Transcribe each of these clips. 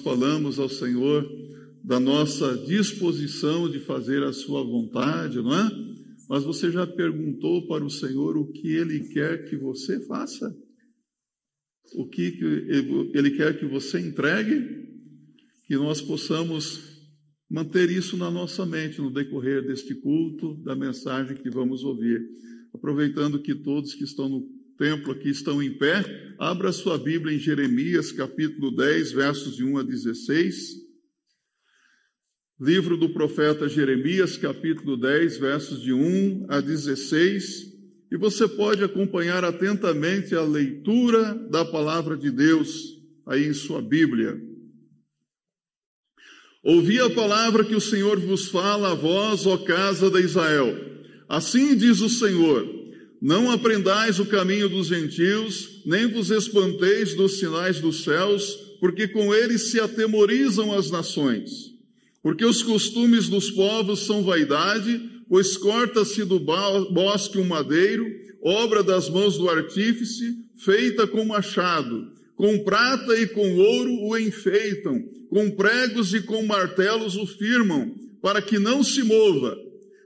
falamos ao Senhor da nossa disposição de fazer a sua vontade, não é? Mas você já perguntou para o Senhor o que ele quer que você faça? O que ele quer que você entregue? Que nós possamos manter isso na nossa mente no decorrer deste culto, da mensagem que vamos ouvir. Aproveitando que todos que estão no templo aqui estão em pé, abra sua Bíblia em Jeremias, capítulo 10, versos de 1 a 16. Livro do profeta Jeremias, capítulo 10, versos de 1 a 16. E você pode acompanhar atentamente a leitura da palavra de Deus aí em sua Bíblia. Ouvi a palavra que o Senhor vos fala a vós, ó casa de Israel. Assim diz o Senhor: Não aprendais o caminho dos gentios, nem vos espanteis dos sinais dos céus, porque com eles se atemorizam as nações. Porque os costumes dos povos são vaidade, pois corta-se do bosque um madeiro, obra das mãos do artífice, feita com machado. Com prata e com ouro o enfeitam, com pregos e com martelos o firmam, para que não se mova.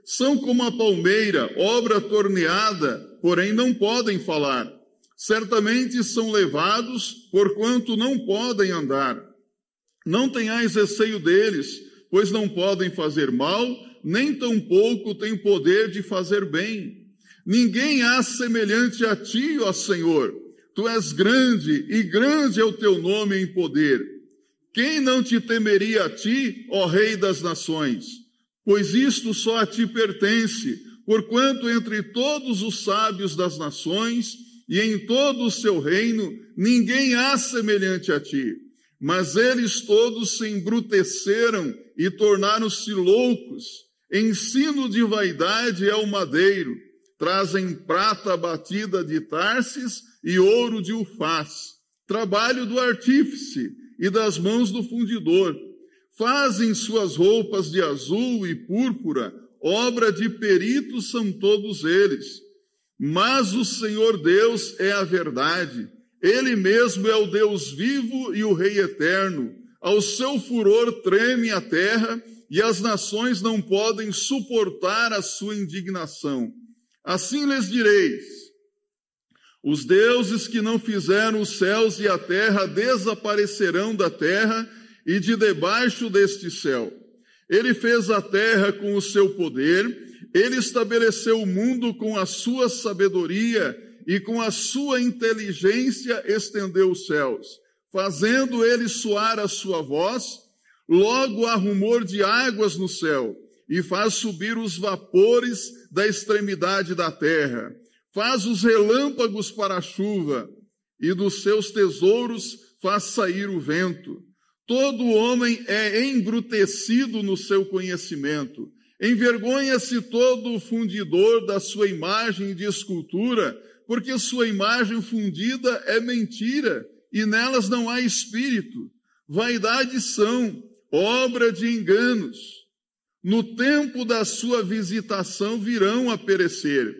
São como a palmeira, obra torneada, porém não podem falar. Certamente são levados, porquanto não podem andar. Não tenhais receio deles, pois não podem fazer mal, nem tampouco têm poder de fazer bem. Ninguém há semelhante a ti, ó Senhor. Tu és grande, e grande é o teu nome em poder. Quem não te temeria a ti, ó Rei das nações? Pois isto só a ti pertence, porquanto entre todos os sábios das nações e em todo o seu reino, ninguém há semelhante a ti. Mas eles todos se embruteceram e tornaram-se loucos. Ensino de vaidade é o madeiro. Trazem prata batida de Tarsis e ouro de Ufaz. Trabalho do artífice e das mãos do fundidor. Fazem suas roupas de azul e púrpura, obra de peritos são todos eles. Mas o Senhor Deus é a verdade. Ele mesmo é o Deus vivo e o Rei eterno ao seu furor treme a terra e as nações não podem suportar a sua indignação. Assim lhes direis: os deuses que não fizeram os céus e a terra desaparecerão da terra e de debaixo deste céu. Ele fez a terra com o seu poder, ele estabeleceu o mundo com a sua sabedoria e com a sua inteligência estendeu os céus fazendo ele soar a sua voz, logo há rumor de águas no céu, e faz subir os vapores da extremidade da terra, faz os relâmpagos para a chuva, e dos seus tesouros faz sair o vento. Todo homem é embrutecido no seu conhecimento. Envergonha-se todo o fundidor da sua imagem de escultura, porque sua imagem fundida é mentira e nelas não há espírito. Vaidades são obra de enganos. No tempo da sua visitação virão a perecer.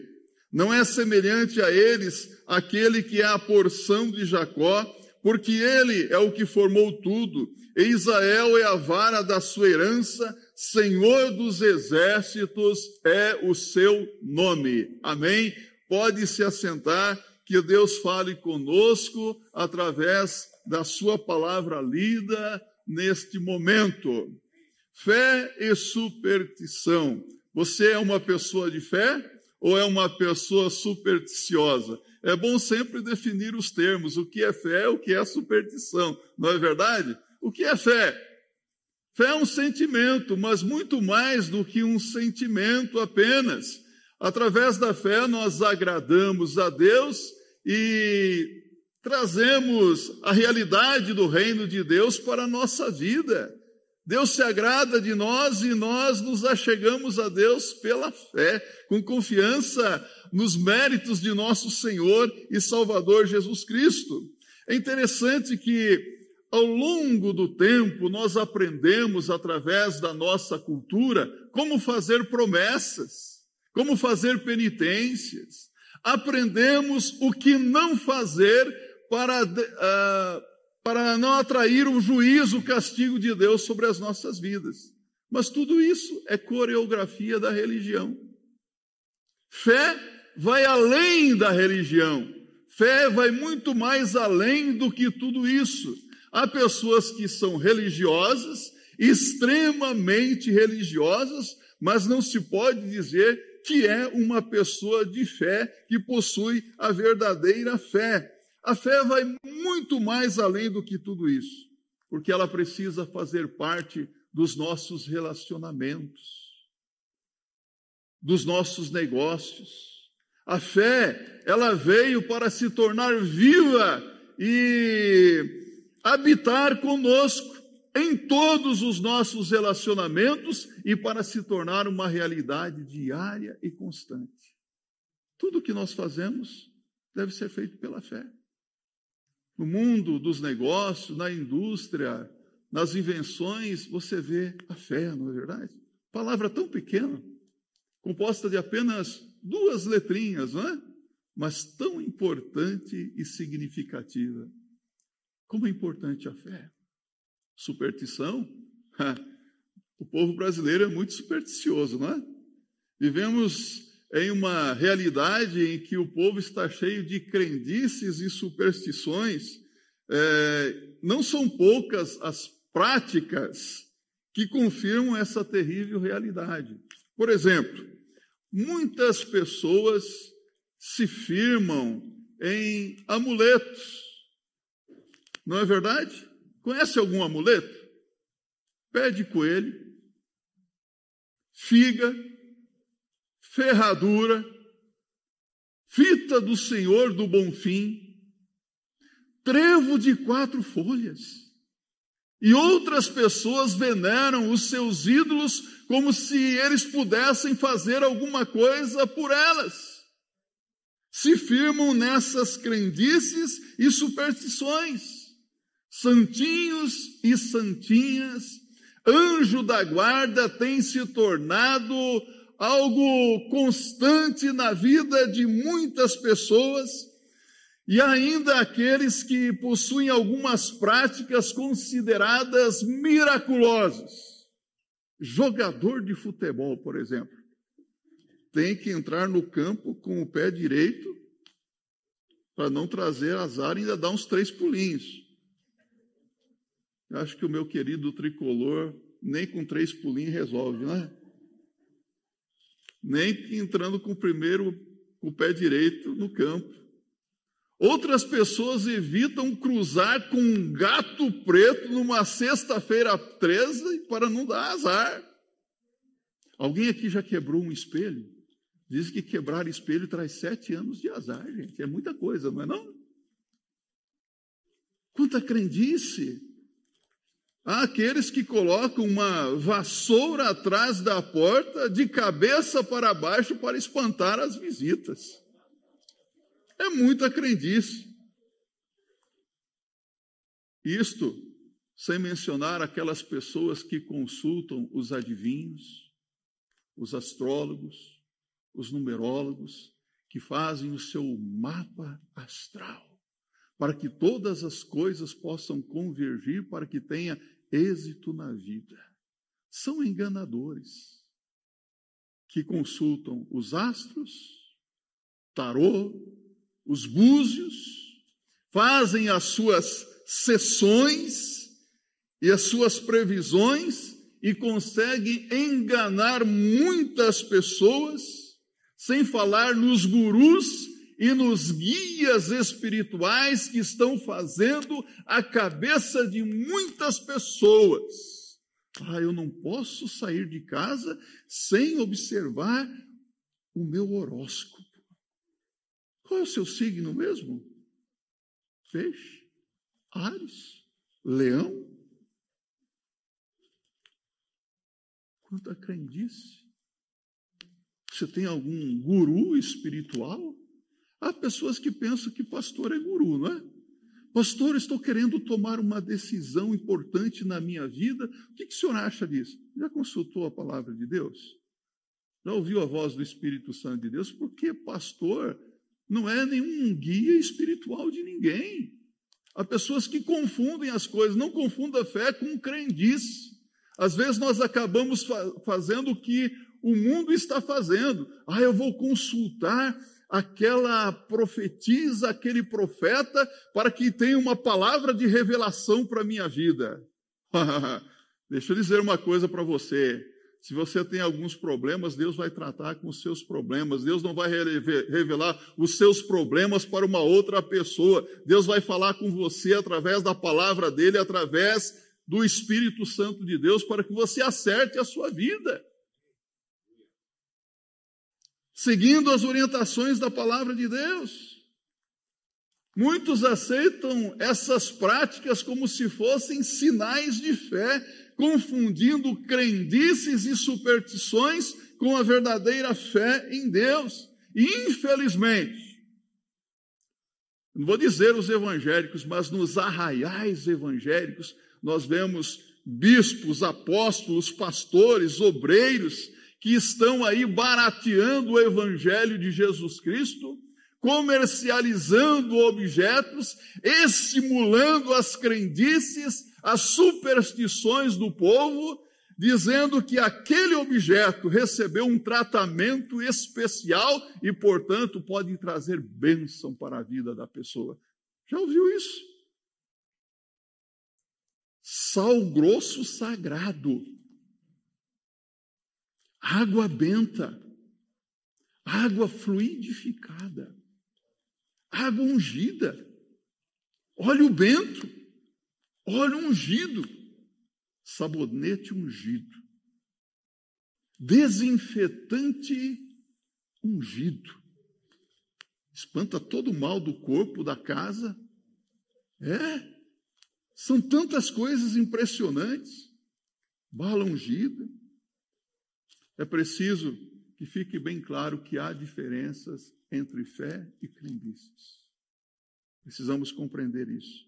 Não é semelhante a eles aquele que é a porção de Jacó, porque ele é o que formou tudo, e Israel é a vara da sua herança, Senhor dos exércitos é o seu nome. Amém? Pode se assentar que Deus fale conosco através da Sua palavra lida neste momento. Fé e superstição. Você é uma pessoa de fé ou é uma pessoa supersticiosa? É bom sempre definir os termos, o que é fé, o que é superstição, não é verdade? O que é fé? Fé é um sentimento, mas muito mais do que um sentimento apenas. Através da fé, nós agradamos a Deus e trazemos a realidade do reino de Deus para a nossa vida. Deus se agrada de nós e nós nos achegamos a Deus pela fé, com confiança nos méritos de nosso Senhor e Salvador Jesus Cristo. É interessante que ao longo do tempo nós aprendemos através da nossa cultura como fazer promessas, como fazer penitências, aprendemos o que não fazer para uh, para não atrair o juízo, o castigo de Deus sobre as nossas vidas. Mas tudo isso é coreografia da religião. Fé vai além da religião. Fé vai muito mais além do que tudo isso. Há pessoas que são religiosas, extremamente religiosas, mas não se pode dizer que é uma pessoa de fé que possui a verdadeira fé. A fé vai muito mais além do que tudo isso, porque ela precisa fazer parte dos nossos relacionamentos, dos nossos negócios. A fé, ela veio para se tornar viva e habitar conosco em todos os nossos relacionamentos e para se tornar uma realidade diária e constante. Tudo que nós fazemos deve ser feito pela fé no mundo dos negócios, na indústria, nas invenções, você vê a fé, não é verdade? Palavra tão pequena, composta de apenas duas letrinhas, não é? Mas tão importante e significativa. Como é importante a fé? Superstição? O povo brasileiro é muito supersticioso, não é? Vivemos em uma realidade em que o povo está cheio de crendices e superstições, é, não são poucas as práticas que confirmam essa terrível realidade. Por exemplo, muitas pessoas se firmam em amuletos. Não é verdade? Conhece algum amuleto? Pé de coelho, figa, ferradura, fita do Senhor do Bom Fim, trevo de quatro folhas. E outras pessoas veneram os seus ídolos como se eles pudessem fazer alguma coisa por elas. Se firmam nessas crendices e superstições. Santinhos e santinhas, anjo da guarda tem se tornado algo constante na vida de muitas pessoas e ainda aqueles que possuem algumas práticas consideradas miraculosas. Jogador de futebol, por exemplo, tem que entrar no campo com o pé direito para não trazer azar e ainda dar uns três pulinhos. Eu acho que o meu querido tricolor nem com três pulinhos resolve, né? Nem entrando com o primeiro, com o pé direito no campo. Outras pessoas evitam cruzar com um gato preto numa sexta-feira 13 para não dar azar. Alguém aqui já quebrou um espelho? Diz que quebrar espelho traz sete anos de azar, gente. É muita coisa, não é não? Quanta crendice! Há aqueles que colocam uma vassoura atrás da porta, de cabeça para baixo, para espantar as visitas. É muita crendice. Isto sem mencionar aquelas pessoas que consultam os adivinhos, os astrólogos, os numerólogos, que fazem o seu mapa astral, para que todas as coisas possam convergir, para que tenha êxito na vida. São enganadores que consultam os astros, tarô, os búzios, fazem as suas sessões e as suas previsões e conseguem enganar muitas pessoas, sem falar nos gurus e nos guias espirituais que estão fazendo a cabeça de muitas pessoas. Ah, eu não posso sair de casa sem observar o meu horóscopo. Qual é o seu signo mesmo? Peixe, Ares, Leão. Quanta crendice. Você tem algum guru espiritual? Há pessoas que pensam que pastor é guru, não é? Pastor, estou querendo tomar uma decisão importante na minha vida. O que, que o senhor acha disso? Já consultou a palavra de Deus? Já ouviu a voz do Espírito Santo de Deus? Porque pastor não é nenhum guia espiritual de ninguém. Há pessoas que confundem as coisas, não confunda fé com crendice. Às vezes nós acabamos fa fazendo o que o mundo está fazendo. Ah, eu vou consultar aquela profetisa, aquele profeta, para que tenha uma palavra de revelação para a minha vida. Deixa eu dizer uma coisa para você. Se você tem alguns problemas, Deus vai tratar com os seus problemas. Deus não vai revelar os seus problemas para uma outra pessoa. Deus vai falar com você através da palavra dele, através do Espírito Santo de Deus, para que você acerte a sua vida. Seguindo as orientações da palavra de Deus. Muitos aceitam essas práticas como se fossem sinais de fé, confundindo crendices e superstições com a verdadeira fé em Deus. Infelizmente, não vou dizer os evangélicos, mas nos arraiais evangélicos, nós vemos bispos, apóstolos, pastores, obreiros, que estão aí barateando o evangelho de Jesus Cristo, comercializando objetos, estimulando as crendices, as superstições do povo, dizendo que aquele objeto recebeu um tratamento especial e, portanto, pode trazer bênção para a vida da pessoa. Já ouviu isso? Sal grosso sagrado, água benta, água fluidificada, água ungida, óleo bento óleo ungido, sabonete ungido, desinfetante ungido. Espanta todo o mal do corpo, da casa. É, são tantas coisas impressionantes. Bala ungida. É preciso que fique bem claro que há diferenças entre fé e crendices. Precisamos compreender isso.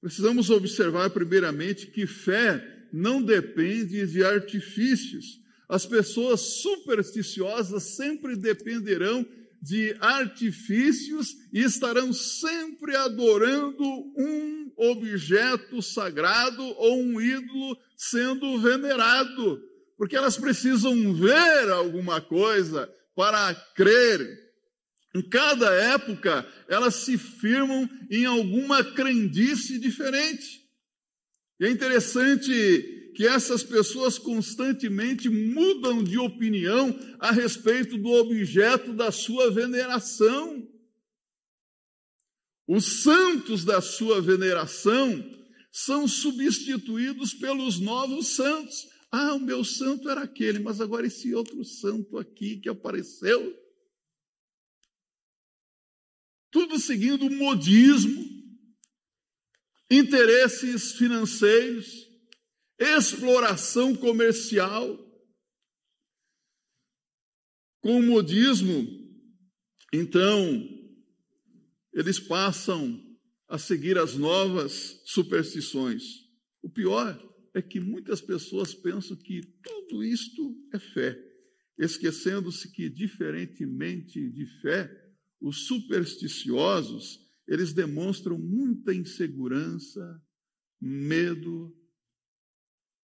Precisamos observar, primeiramente, que fé não depende de artifícios. As pessoas supersticiosas sempre dependerão de artifícios e estarão sempre adorando um objeto sagrado ou um ídolo sendo venerado, porque elas precisam ver alguma coisa para crer. Em cada época, elas se firmam em alguma crendice diferente. E é interessante que essas pessoas constantemente mudam de opinião a respeito do objeto da sua veneração. Os santos da sua veneração são substituídos pelos novos santos. Ah, o meu santo era aquele, mas agora esse outro santo aqui que apareceu tudo seguindo modismo, interesses financeiros, exploração comercial. Com o modismo, então, eles passam a seguir as novas superstições. O pior é que muitas pessoas pensam que tudo isto é fé, esquecendo-se que, diferentemente de fé, os supersticiosos, eles demonstram muita insegurança, medo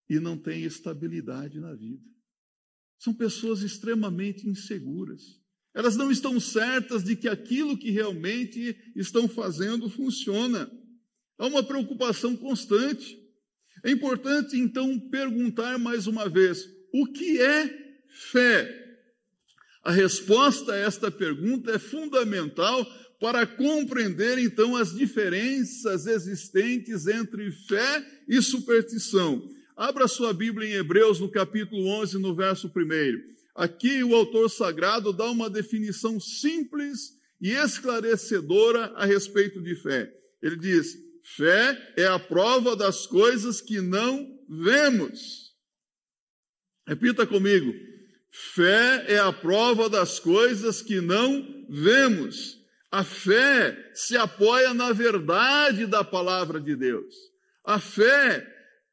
e não têm estabilidade na vida. São pessoas extremamente inseguras. Elas não estão certas de que aquilo que realmente estão fazendo funciona. Há uma preocupação constante. É importante, então, perguntar mais uma vez: o que é fé? A resposta a esta pergunta é fundamental para compreender então as diferenças existentes entre fé e superstição. Abra sua Bíblia em Hebreus, no capítulo 11, no verso 1. Aqui o autor sagrado dá uma definição simples e esclarecedora a respeito de fé. Ele diz: fé é a prova das coisas que não vemos. Repita comigo: Fé é a prova das coisas que não vemos. A fé se apoia na verdade da palavra de Deus. A fé,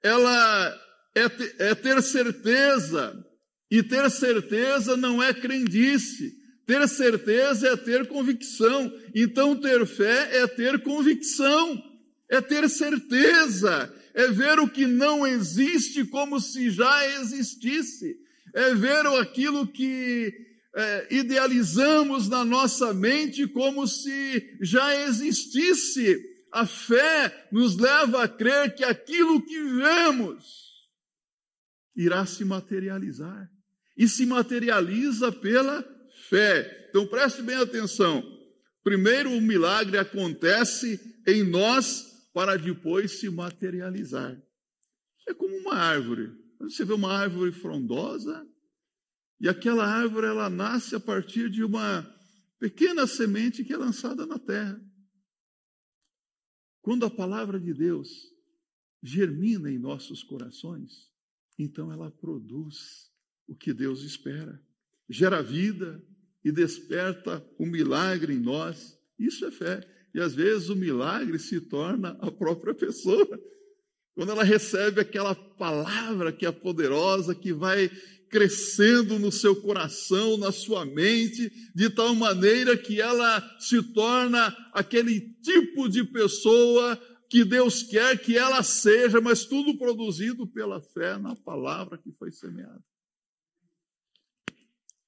ela é, é ter certeza. E ter certeza não é crendice. Ter certeza é ter convicção. Então, ter fé é ter convicção. É ter certeza, é ver o que não existe como se já existisse, é ver aquilo que é, idealizamos na nossa mente como se já existisse. A fé nos leva a crer que aquilo que vemos irá se materializar. E se materializa pela fé. Então preste bem atenção. Primeiro, o milagre acontece em nós para depois se materializar. É como uma árvore. Você vê uma árvore frondosa e aquela árvore ela nasce a partir de uma pequena semente que é lançada na terra. Quando a palavra de Deus germina em nossos corações, então ela produz o que Deus espera, gera vida e desperta o milagre em nós. Isso é fé. E às vezes o milagre se torna a própria pessoa. Quando ela recebe aquela palavra que é poderosa, que vai crescendo no seu coração, na sua mente, de tal maneira que ela se torna aquele tipo de pessoa que Deus quer que ela seja, mas tudo produzido pela fé na palavra que foi semeada.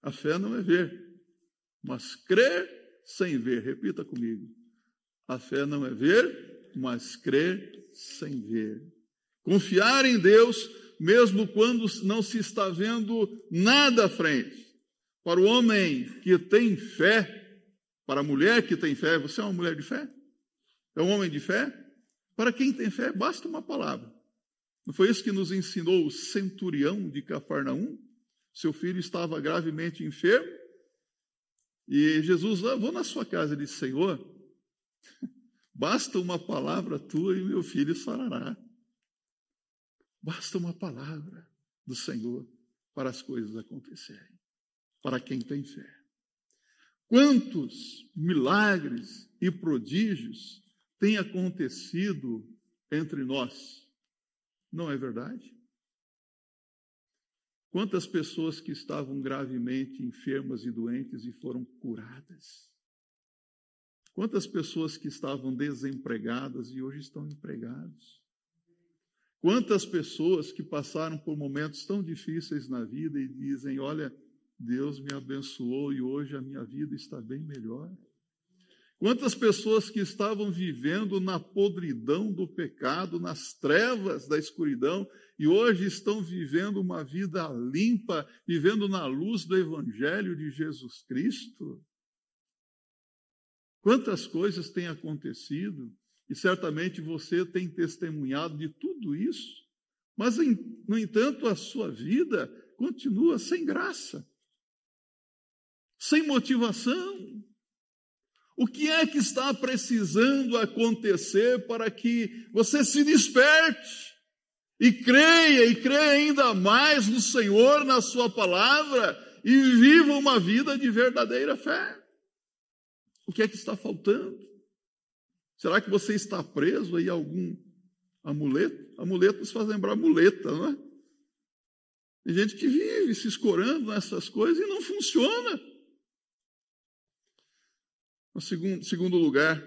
A fé não é ver, mas crer sem ver. Repita comigo. A fé não é ver, mas crer sem ver. Confiar em Deus, mesmo quando não se está vendo nada à frente. Para o homem que tem fé, para a mulher que tem fé, você é uma mulher de fé? É um homem de fé? Para quem tem fé, basta uma palavra. Não foi isso que nos ensinou o centurião de Cafarnaum? Seu filho estava gravemente enfermo. E Jesus, ah, vou na sua casa. Ele disse: Senhor, Basta uma palavra tua e meu filho sarará. Basta uma palavra do Senhor para as coisas acontecerem, para quem tem fé. Quantos milagres e prodígios têm acontecido entre nós? Não é verdade? Quantas pessoas que estavam gravemente enfermas e doentes e foram curadas? Quantas pessoas que estavam desempregadas e hoje estão empregados? Quantas pessoas que passaram por momentos tão difíceis na vida e dizem: Olha, Deus me abençoou e hoje a minha vida está bem melhor. Quantas pessoas que estavam vivendo na podridão do pecado, nas trevas da escuridão, e hoje estão vivendo uma vida limpa, vivendo na luz do Evangelho de Jesus Cristo? Quantas coisas têm acontecido e certamente você tem testemunhado de tudo isso, mas, no entanto, a sua vida continua sem graça, sem motivação. O que é que está precisando acontecer para que você se desperte e creia e creia ainda mais no Senhor, na Sua palavra e viva uma vida de verdadeira fé? O que é que está faltando? Será que você está preso aí a algum amuleto? Amuleto nos faz lembrar muleta, não é? Tem gente que vive se escorando nessas coisas e não funciona. No segundo, segundo lugar,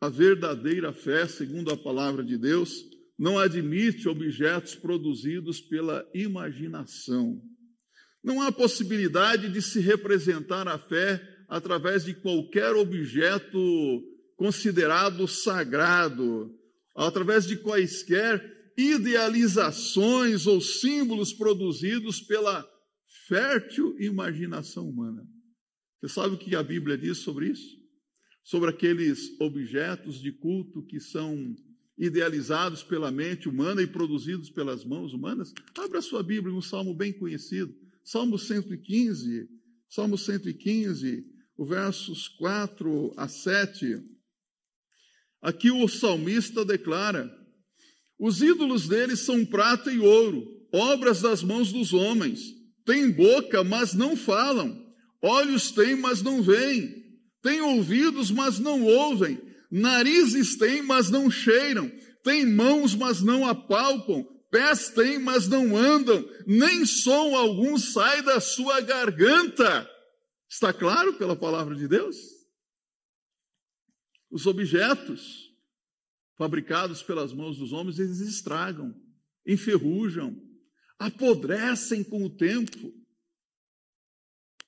a verdadeira fé, segundo a palavra de Deus, não admite objetos produzidos pela imaginação. Não há possibilidade de se representar a fé através de qualquer objeto considerado sagrado, através de quaisquer idealizações ou símbolos produzidos pela fértil imaginação humana. Você sabe o que a Bíblia diz sobre isso? Sobre aqueles objetos de culto que são idealizados pela mente humana e produzidos pelas mãos humanas? Abra sua Bíblia, um salmo bem conhecido, Salmo 115. Salmo 115, o versos 4 a 7, aqui o salmista declara: Os ídolos deles são prata e ouro, obras das mãos dos homens. Têm boca, mas não falam. Olhos têm, mas não veem. Têm ouvidos, mas não ouvem. Narizes têm, mas não cheiram. Têm mãos, mas não apalpam. Pés têm, mas não andam. Nem som algum sai da sua garganta. Está claro pela palavra de Deus? Os objetos fabricados pelas mãos dos homens, eles estragam, enferrujam, apodrecem com o tempo.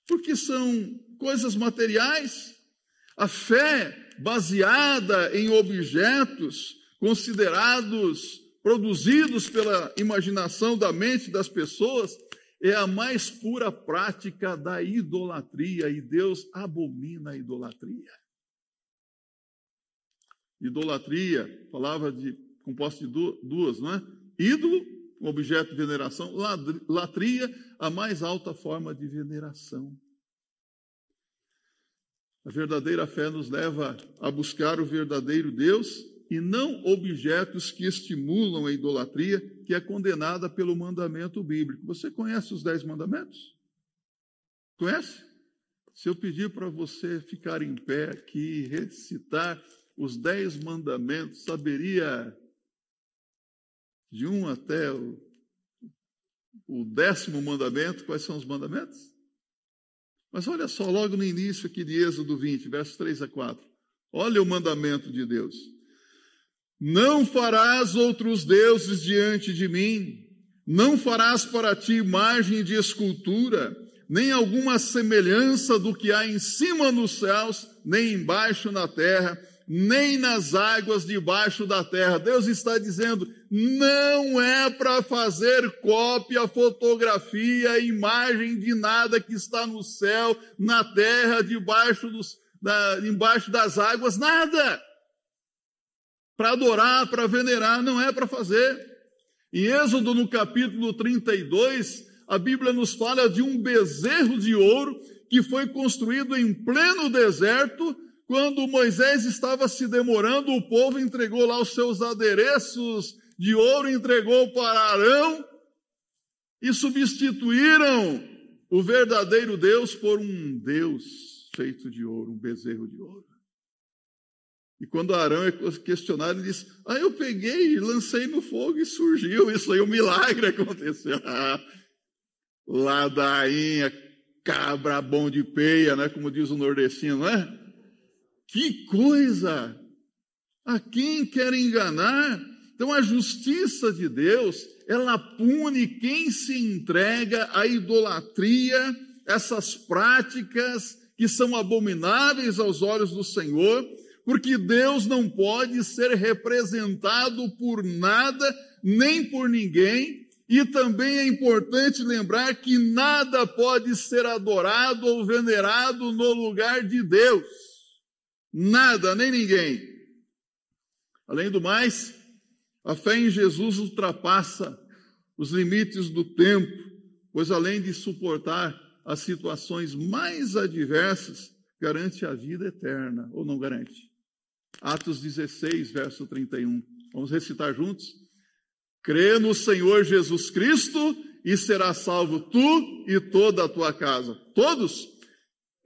Porque são coisas materiais. A fé baseada em objetos considerados produzidos pela imaginação da mente das pessoas é a mais pura prática da idolatria e Deus abomina a idolatria. Idolatria, palavra de composta de duas, não é? Ídolo, objeto de veneração, latria, a mais alta forma de veneração. A verdadeira fé nos leva a buscar o verdadeiro Deus e não objetos que estimulam a idolatria, que é condenada pelo mandamento bíblico. Você conhece os dez mandamentos? Conhece? Se eu pedir para você ficar em pé aqui e recitar os dez mandamentos, saberia de um até o, o décimo mandamento quais são os mandamentos? Mas olha só, logo no início aqui de Êxodo 20, versos 3 a 4. Olha o mandamento de Deus. Não farás outros deuses diante de mim, não farás para ti imagem de escultura, nem alguma semelhança do que há em cima nos céus, nem embaixo na terra, nem nas águas debaixo da terra. Deus está dizendo: não é para fazer cópia, fotografia, imagem de nada que está no céu, na terra, debaixo, dos, da, embaixo das águas, nada para adorar, para venerar, não é para fazer. Em Êxodo, no capítulo 32, a Bíblia nos fala de um bezerro de ouro que foi construído em pleno deserto, quando Moisés estava se demorando, o povo entregou lá os seus adereços de ouro, entregou para Arão e substituíram o verdadeiro Deus por um Deus feito de ouro, um bezerro de ouro. E quando Arão é questionado, ele diz: Ah, eu peguei, lancei no fogo e surgiu. Isso aí, um milagre aconteceu. Ladainha, cabra bom de peia, né? Como diz o nordestino, não é? Que coisa! A quem quer enganar? Então a justiça de Deus, ela pune quem se entrega à idolatria, essas práticas que são abomináveis aos olhos do Senhor porque Deus não pode ser representado por nada, nem por ninguém, e também é importante lembrar que nada pode ser adorado ou venerado no lugar de Deus. Nada, nem ninguém. Além do mais, a fé em Jesus ultrapassa os limites do tempo, pois além de suportar as situações mais adversas, garante a vida eterna, ou não garante? Atos 16, verso 31. Vamos recitar juntos? Crê no Senhor Jesus Cristo e será salvo tu e toda a tua casa. Todos?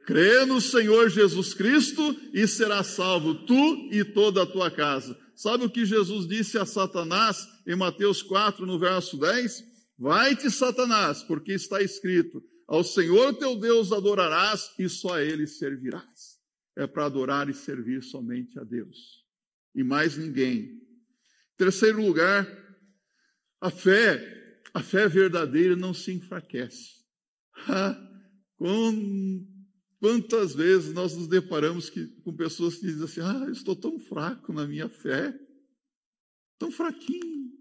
Crê no Senhor Jesus Cristo e será salvo tu e toda a tua casa. Sabe o que Jesus disse a Satanás em Mateus 4, no verso 10? Vai-te, Satanás, porque está escrito: Ao Senhor teu Deus adorarás e só a ele servirás é para adorar e servir somente a Deus e mais ninguém. Terceiro lugar, a fé, a fé verdadeira não se enfraquece. quantas vezes nós nos deparamos que, com pessoas que dizem assim: Ah, eu estou tão fraco na minha fé, tão fraquinho.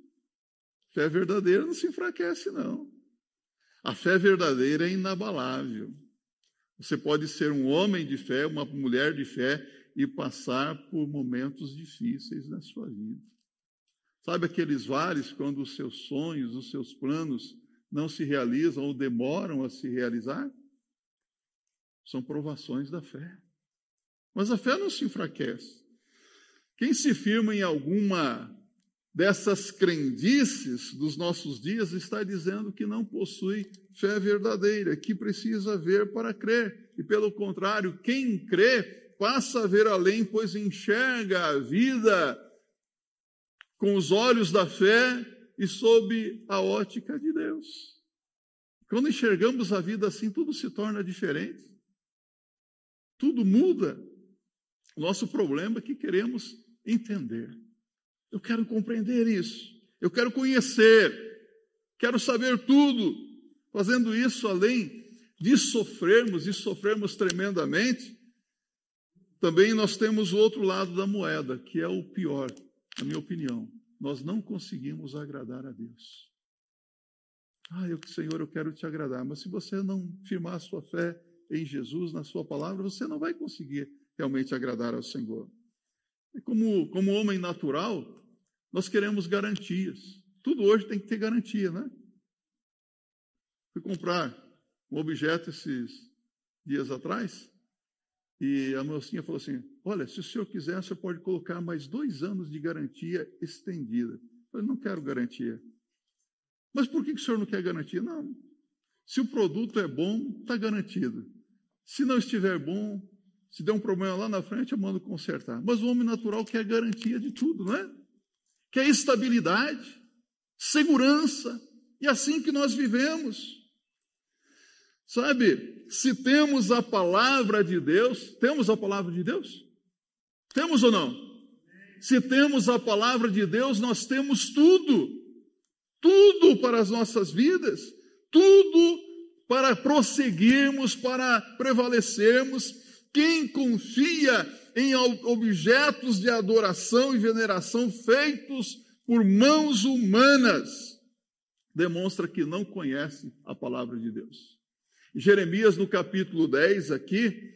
Fé verdadeira não se enfraquece, não. A fé verdadeira é inabalável. Você pode ser um homem de fé, uma mulher de fé e passar por momentos difíceis na sua vida. Sabe aqueles vales quando os seus sonhos, os seus planos não se realizam ou demoram a se realizar? São provações da fé. Mas a fé não se enfraquece. Quem se firma em alguma dessas crendices dos nossos dias está dizendo que não possui fé verdadeira, que precisa ver para crer. E pelo contrário, quem crê passa a ver além, pois enxerga a vida com os olhos da fé e sob a ótica de Deus. Quando enxergamos a vida assim, tudo se torna diferente. Tudo muda. Nosso problema é que queremos entender. Eu quero compreender isso. Eu quero conhecer. Quero saber tudo. Fazendo isso, além de sofrermos e sofrermos tremendamente, também nós temos o outro lado da moeda, que é o pior, na minha opinião. Nós não conseguimos agradar a Deus. Ah, eu, Senhor, eu quero te agradar, mas se você não firmar a sua fé em Jesus, na sua palavra, você não vai conseguir realmente agradar ao Senhor. Como, como homem natural, nós queremos garantias. Tudo hoje tem que ter garantia, né? Fui comprar um objeto esses dias atrás e a mocinha falou assim: Olha, se o senhor quiser, você pode colocar mais dois anos de garantia estendida. Eu falei: Não quero garantia. Mas por que o senhor não quer garantia? Não. Se o produto é bom, está garantido. Se não estiver bom, se der um problema lá na frente, eu mando consertar. Mas o homem natural quer garantia de tudo, não é? Quer estabilidade, segurança. E é assim que nós vivemos. Sabe, se temos a palavra de Deus, temos a palavra de Deus? Temos ou não? Se temos a palavra de Deus, nós temos tudo, tudo para as nossas vidas, tudo para prosseguirmos, para prevalecermos. Quem confia em objetos de adoração e veneração feitos por mãos humanas, demonstra que não conhece a palavra de Deus. Jeremias, no capítulo 10, aqui,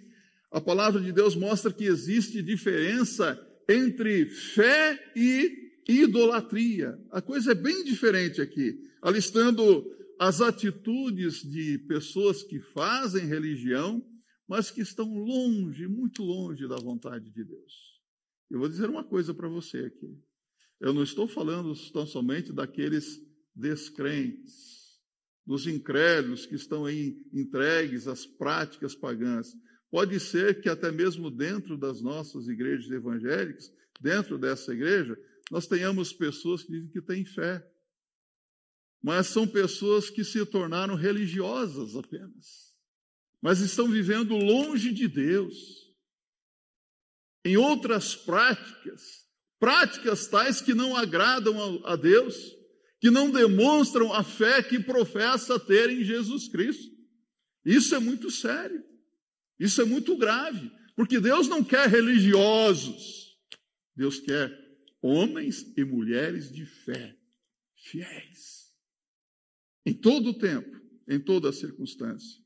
a palavra de Deus mostra que existe diferença entre fé e idolatria. A coisa é bem diferente aqui, alistando as atitudes de pessoas que fazem religião, mas que estão longe, muito longe da vontade de Deus. Eu vou dizer uma coisa para você aqui. Eu não estou falando tão somente daqueles descrentes, dos incrédulos que estão aí entregues às práticas pagãs. Pode ser que até mesmo dentro das nossas igrejas evangélicas, dentro dessa igreja, nós tenhamos pessoas que dizem que têm fé. Mas são pessoas que se tornaram religiosas apenas. Mas estão vivendo longe de Deus. Em outras práticas, práticas tais que não agradam a Deus que não demonstram a fé que professa ter em Jesus Cristo. Isso é muito sério. Isso é muito grave, porque Deus não quer religiosos. Deus quer homens e mulheres de fé, fiéis. Em todo o tempo, em toda circunstância.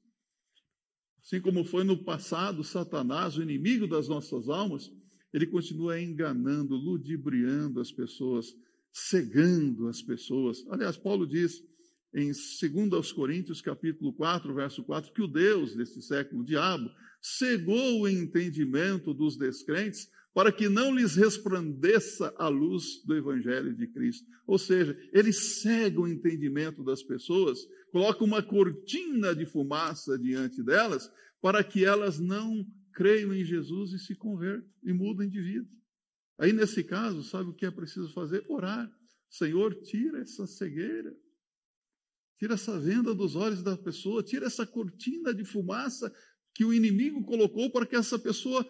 Assim como foi no passado, Satanás, o inimigo das nossas almas, ele continua enganando, ludibriando as pessoas cegando as pessoas. Aliás, Paulo diz em 2 Coríntios, capítulo 4, verso 4, que o Deus deste século, o diabo, cegou o entendimento dos descrentes para que não lhes resplandeça a luz do evangelho de Cristo. Ou seja, ele cega o entendimento das pessoas, coloca uma cortina de fumaça diante delas para que elas não creiam em Jesus e se convertam e mudem de vida. Aí, nesse caso, sabe o que é preciso fazer? Orar. Senhor, tira essa cegueira, tira essa venda dos olhos da pessoa, tira essa cortina de fumaça que o inimigo colocou para que essa pessoa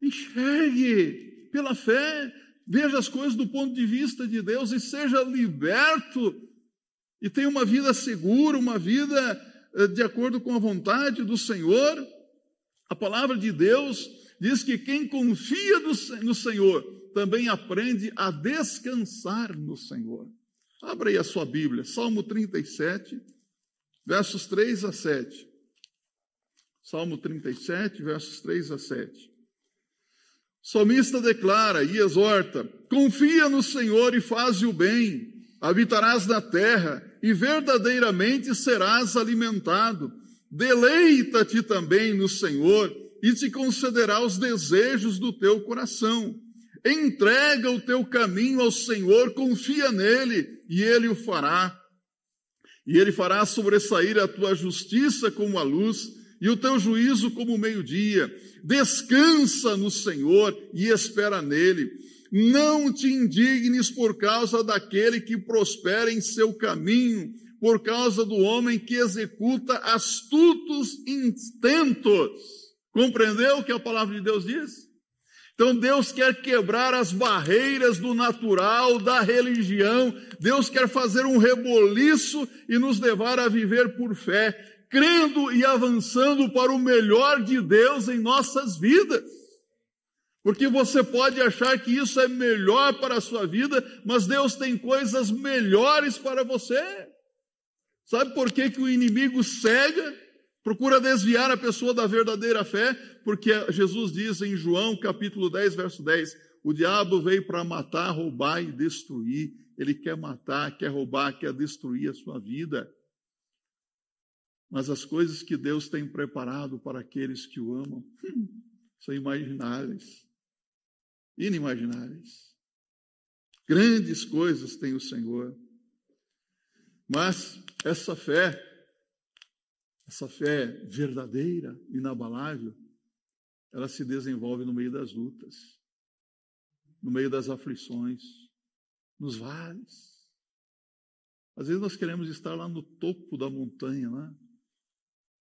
enxergue pela fé, veja as coisas do ponto de vista de Deus e seja liberto e tenha uma vida segura, uma vida eh, de acordo com a vontade do Senhor. A palavra de Deus diz que quem confia no Senhor também aprende a descansar no Senhor. Abra aí a sua Bíblia, Salmo 37, versos 3 a 7. Salmo 37, versos 3 a 7. Salmista declara e exorta: Confia no Senhor e faz o bem, habitarás na terra e verdadeiramente serás alimentado. Deleita-te também no Senhor e te concederá os desejos do teu coração. Entrega o teu caminho ao Senhor, confia nele e ele o fará. E ele fará sobressair a tua justiça como a luz e o teu juízo como o meio-dia. Descansa no Senhor e espera nele. Não te indignes por causa daquele que prospera em seu caminho, por causa do homem que executa astutos intentos Compreendeu o que a palavra de Deus diz? Então Deus quer quebrar as barreiras do natural, da religião. Deus quer fazer um reboliço e nos levar a viver por fé, crendo e avançando para o melhor de Deus em nossas vidas. Porque você pode achar que isso é melhor para a sua vida, mas Deus tem coisas melhores para você. Sabe por que, que o inimigo cega? Procura desviar a pessoa da verdadeira fé, porque Jesus diz em João capítulo 10, verso 10: o diabo veio para matar, roubar e destruir. Ele quer matar, quer roubar, quer destruir a sua vida. Mas as coisas que Deus tem preparado para aqueles que o amam hum, são imagináveis, inimagináveis. Grandes coisas tem o Senhor. Mas essa fé essa fé verdadeira, inabalável, ela se desenvolve no meio das lutas, no meio das aflições, nos vales. Às vezes nós queremos estar lá no topo da montanha, né?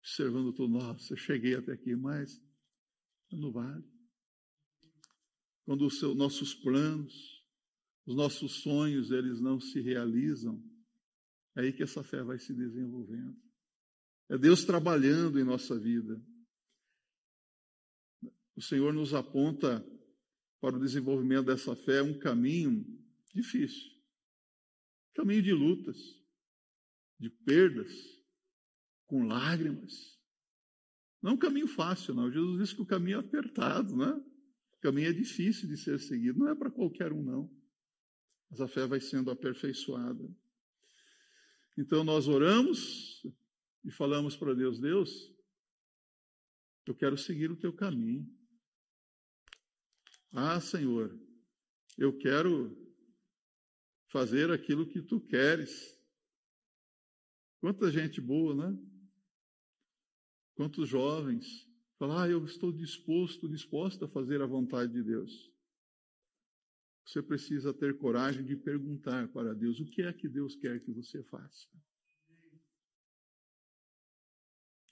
Observando tudo. Nossa, cheguei até aqui, mas no vale. Quando os seus, nossos planos, os nossos sonhos, eles não se realizam, é aí que essa fé vai se desenvolvendo. É Deus trabalhando em nossa vida. O Senhor nos aponta para o desenvolvimento dessa fé um caminho difícil caminho de lutas, de perdas, com lágrimas. Não é um caminho fácil, não. Jesus disse que o caminho é apertado, né? O caminho é difícil de ser seguido. Não é para qualquer um, não. Mas a fé vai sendo aperfeiçoada. Então nós oramos, e falamos para Deus: Deus, eu quero seguir o teu caminho. Ah, Senhor, eu quero fazer aquilo que tu queres. Quanta gente boa, né? Quantos jovens falam, ah, eu estou disposto, disposta a fazer a vontade de Deus. Você precisa ter coragem de perguntar para Deus o que é que Deus quer que você faça.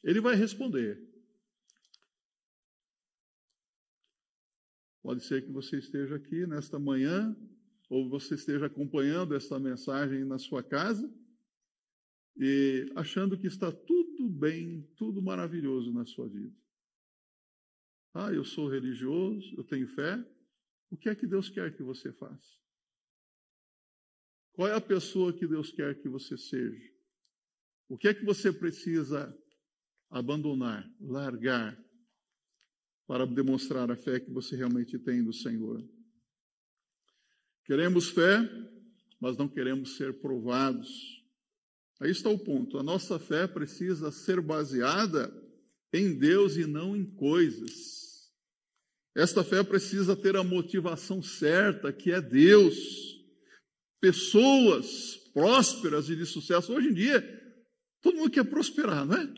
Ele vai responder. Pode ser que você esteja aqui nesta manhã, ou você esteja acompanhando esta mensagem na sua casa, e achando que está tudo bem, tudo maravilhoso na sua vida. Ah, eu sou religioso, eu tenho fé. O que é que Deus quer que você faça? Qual é a pessoa que Deus quer que você seja? O que é que você precisa abandonar, largar, para demonstrar a fé que você realmente tem do Senhor. Queremos fé, mas não queremos ser provados. Aí está o ponto. A nossa fé precisa ser baseada em Deus e não em coisas. Esta fé precisa ter a motivação certa, que é Deus. Pessoas prósperas e de sucesso. Hoje em dia, todo mundo quer prosperar, não é?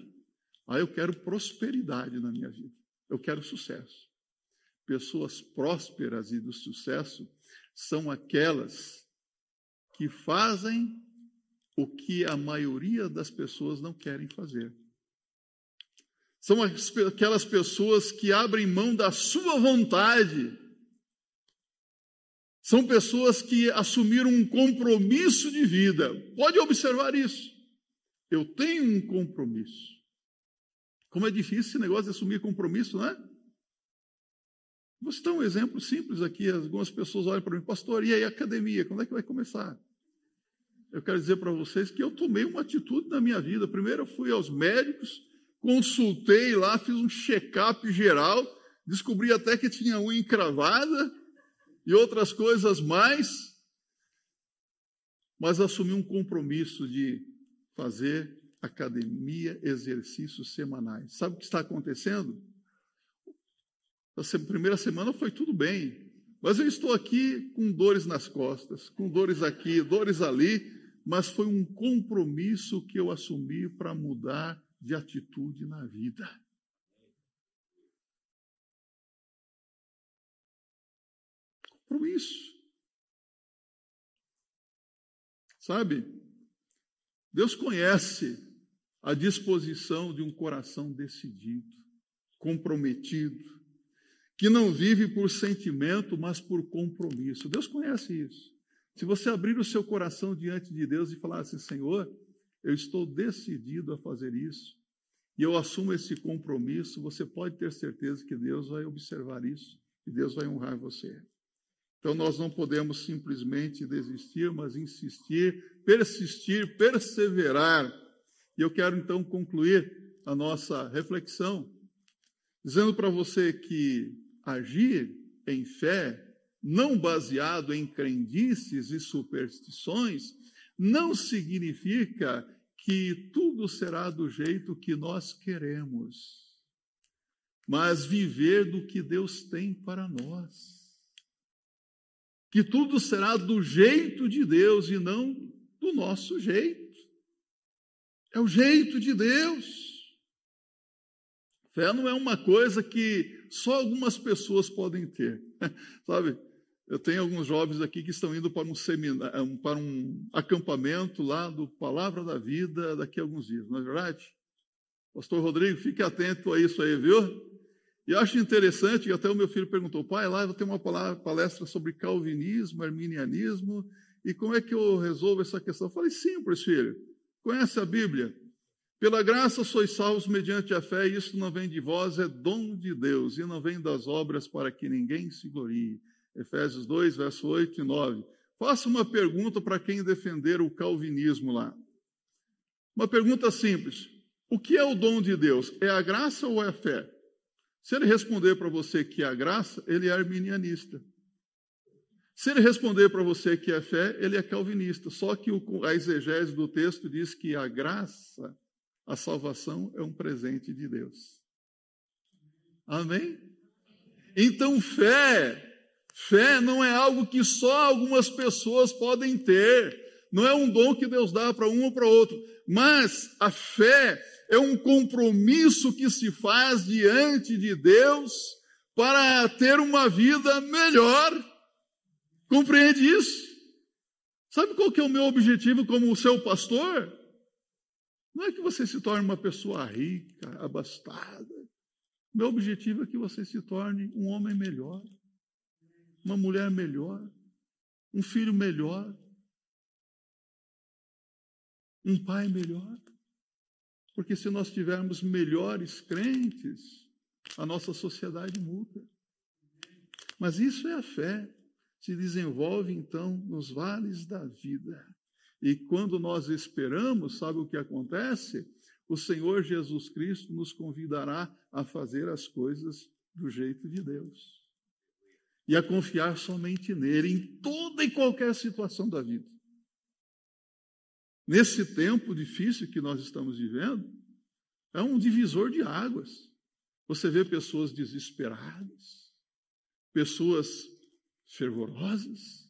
Ah, eu quero prosperidade na minha vida. Eu quero sucesso. Pessoas prósperas e do sucesso são aquelas que fazem o que a maioria das pessoas não querem fazer. São aquelas pessoas que abrem mão da sua vontade. São pessoas que assumiram um compromisso de vida. Pode observar isso. Eu tenho um compromisso. Como é difícil esse negócio de assumir compromisso, não é? Vou citar um exemplo simples aqui. Algumas pessoas olham para mim, pastor, e aí academia, quando é que vai começar? Eu quero dizer para vocês que eu tomei uma atitude na minha vida. Primeiro eu fui aos médicos, consultei lá, fiz um check-up geral, descobri até que tinha unha encravada e outras coisas mais, mas assumi um compromisso de fazer academia, exercícios semanais. Sabe o que está acontecendo? A primeira semana foi tudo bem, mas eu estou aqui com dores nas costas, com dores aqui, dores ali, mas foi um compromisso que eu assumi para mudar de atitude na vida. Compromisso. Sabe? Deus conhece a disposição de um coração decidido, comprometido, que não vive por sentimento, mas por compromisso. Deus conhece isso. Se você abrir o seu coração diante de Deus e falar assim: Senhor, eu estou decidido a fazer isso, e eu assumo esse compromisso, você pode ter certeza que Deus vai observar isso e Deus vai honrar você. Então nós não podemos simplesmente desistir, mas insistir, persistir, perseverar. E eu quero então concluir a nossa reflexão dizendo para você que agir em fé, não baseado em crendices e superstições, não significa que tudo será do jeito que nós queremos, mas viver do que Deus tem para nós. Que tudo será do jeito de Deus e não do nosso jeito. É o jeito de Deus. Fé não é uma coisa que só algumas pessoas podem ter. Sabe? Eu tenho alguns jovens aqui que estão indo para um seminário, para um acampamento lá do Palavra da Vida daqui a alguns dias, não é verdade? Pastor Rodrigo, fique atento a isso aí, viu? E acho interessante até o meu filho perguntou, pai, lá eu ter uma palestra sobre calvinismo, arminianismo, e como é que eu resolvo essa questão? Eu falei, simples, filho. Conhece a Bíblia? Pela graça sois salvos mediante a fé, e isso não vem de vós, é dom de Deus, e não vem das obras para que ninguém se glorie. Efésios 2, verso 8 e 9. Faça uma pergunta para quem defender o calvinismo lá. Uma pergunta simples: O que é o dom de Deus? É a graça ou é a fé? Se ele responder para você que é a graça, ele é arminianista. Se ele responder para você que é fé, ele é calvinista. Só que a exegese do texto diz que a graça a salvação é um presente de Deus. Amém? Então, fé, fé não é algo que só algumas pessoas podem ter. Não é um dom que Deus dá para um ou para outro. Mas a fé é um compromisso que se faz diante de Deus para ter uma vida melhor. Compreende isso? Sabe qual que é o meu objetivo como seu pastor? Não é que você se torne uma pessoa rica, abastada. Meu objetivo é que você se torne um homem melhor, uma mulher melhor, um filho melhor, um pai melhor. Porque se nós tivermos melhores crentes, a nossa sociedade muda. Mas isso é a fé. Se desenvolve então nos vales da vida. E quando nós esperamos, sabe o que acontece? O Senhor Jesus Cristo nos convidará a fazer as coisas do jeito de Deus. E a confiar somente nele em toda e qualquer situação da vida. Nesse tempo difícil que nós estamos vivendo, é um divisor de águas. Você vê pessoas desesperadas, pessoas fervorosas,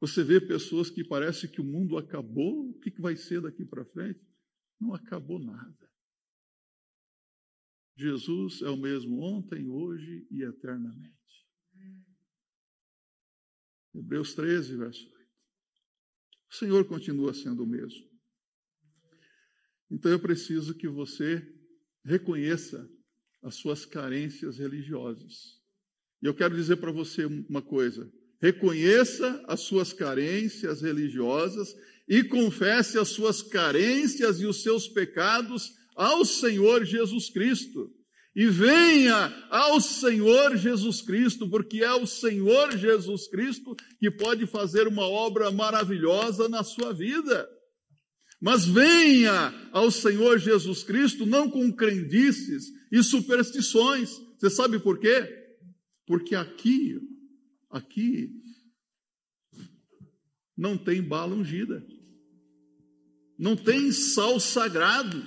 você vê pessoas que parece que o mundo acabou, o que vai ser daqui para frente? Não acabou nada. Jesus é o mesmo ontem, hoje e eternamente. Hebreus 13, verso 8. O Senhor continua sendo o mesmo. Então eu preciso que você reconheça as suas carências religiosas. E eu quero dizer para você uma coisa: reconheça as suas carências religiosas e confesse as suas carências e os seus pecados ao Senhor Jesus Cristo. E venha ao Senhor Jesus Cristo, porque é o Senhor Jesus Cristo que pode fazer uma obra maravilhosa na sua vida. Mas venha ao Senhor Jesus Cristo não com crendices e superstições. Você sabe por quê? Porque aqui Aqui não tem bala ungida, não tem sal sagrado,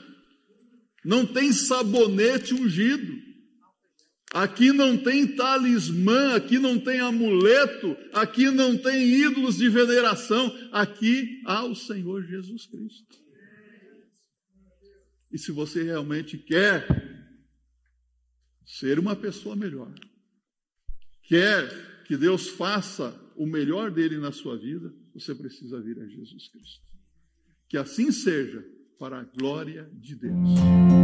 não tem sabonete ungido. Aqui não tem talismã, aqui não tem amuleto, aqui não tem ídolos de veneração, aqui há o Senhor Jesus Cristo. E se você realmente quer ser uma pessoa melhor, quer que Deus faça o melhor dele na sua vida, você precisa vir a Jesus Cristo. Que assim seja, para a glória de Deus.